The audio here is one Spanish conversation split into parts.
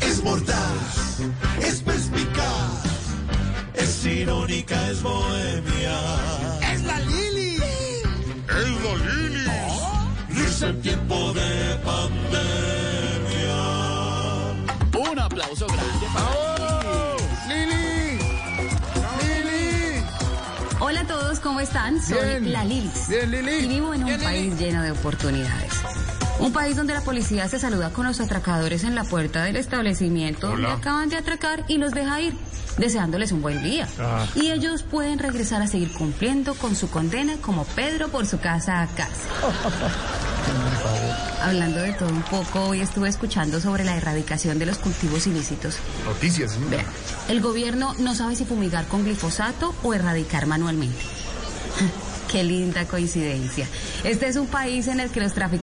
Es mordaz, es perspicaz, es irónica, es bohemia. Es la Lili. Es la Lili. Risa en tiempo de pandemia. Un aplauso grande para Lili. Lili. Hola a todos, ¿cómo están? Soy Bien. la Lilis. Bien, Lili. Y vivo en un Bien, Lili. país lleno de oportunidades. Un país donde la policía se saluda con los atracadores en la puerta del establecimiento donde acaban de atracar y los deja ir, deseándoles un buen día. Ah. Y ellos pueden regresar a seguir cumpliendo con su condena como Pedro por su casa a casa. Hablando de todo un poco, hoy estuve escuchando sobre la erradicación de los cultivos ilícitos. Noticias. ¿no? Vean, el gobierno no sabe si fumigar con glifosato o erradicar manualmente. Qué linda coincidencia. Este es un país en el que los traficantes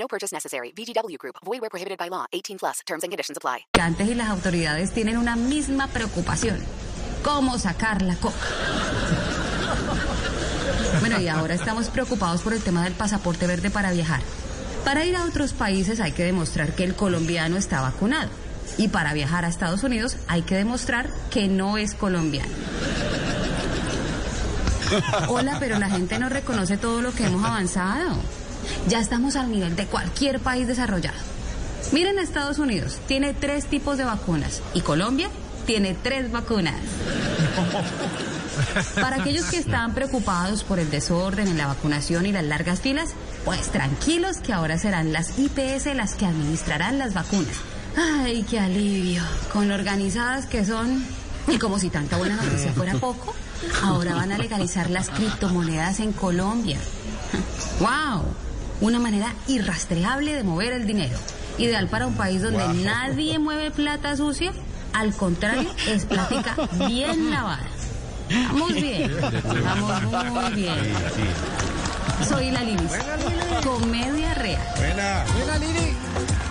No purchase necessary. VGW Group. Void where prohibited by law. 18 plus. Terms and conditions apply. y las autoridades tienen una misma preocupación. ¿Cómo sacar la coca? Bueno, y ahora estamos preocupados por el tema del pasaporte verde para viajar. Para ir a otros países hay que demostrar que el colombiano está vacunado. Y para viajar a Estados Unidos hay que demostrar que no es colombiano. Hola, pero la gente no reconoce todo lo que hemos avanzado. Ya estamos al nivel de cualquier país desarrollado. Miren a Estados Unidos, tiene tres tipos de vacunas y Colombia tiene tres vacunas. Para aquellos que están preocupados por el desorden en la vacunación y las largas filas, pues tranquilos que ahora serán las IPS las que administrarán las vacunas. Ay, qué alivio, con lo organizadas que son. Y como si tanta buena noticia fuera poco, ahora van a legalizar las criptomonedas en Colombia. ¡Wow! Una manera irrastreable de mover el dinero. Ideal para un país donde nadie mueve plata sucia. Al contrario, es plática bien lavada. Vamos bien. Vamos muy bien. Soy la Lilis. Comedia real. Buena. Buena, Lili.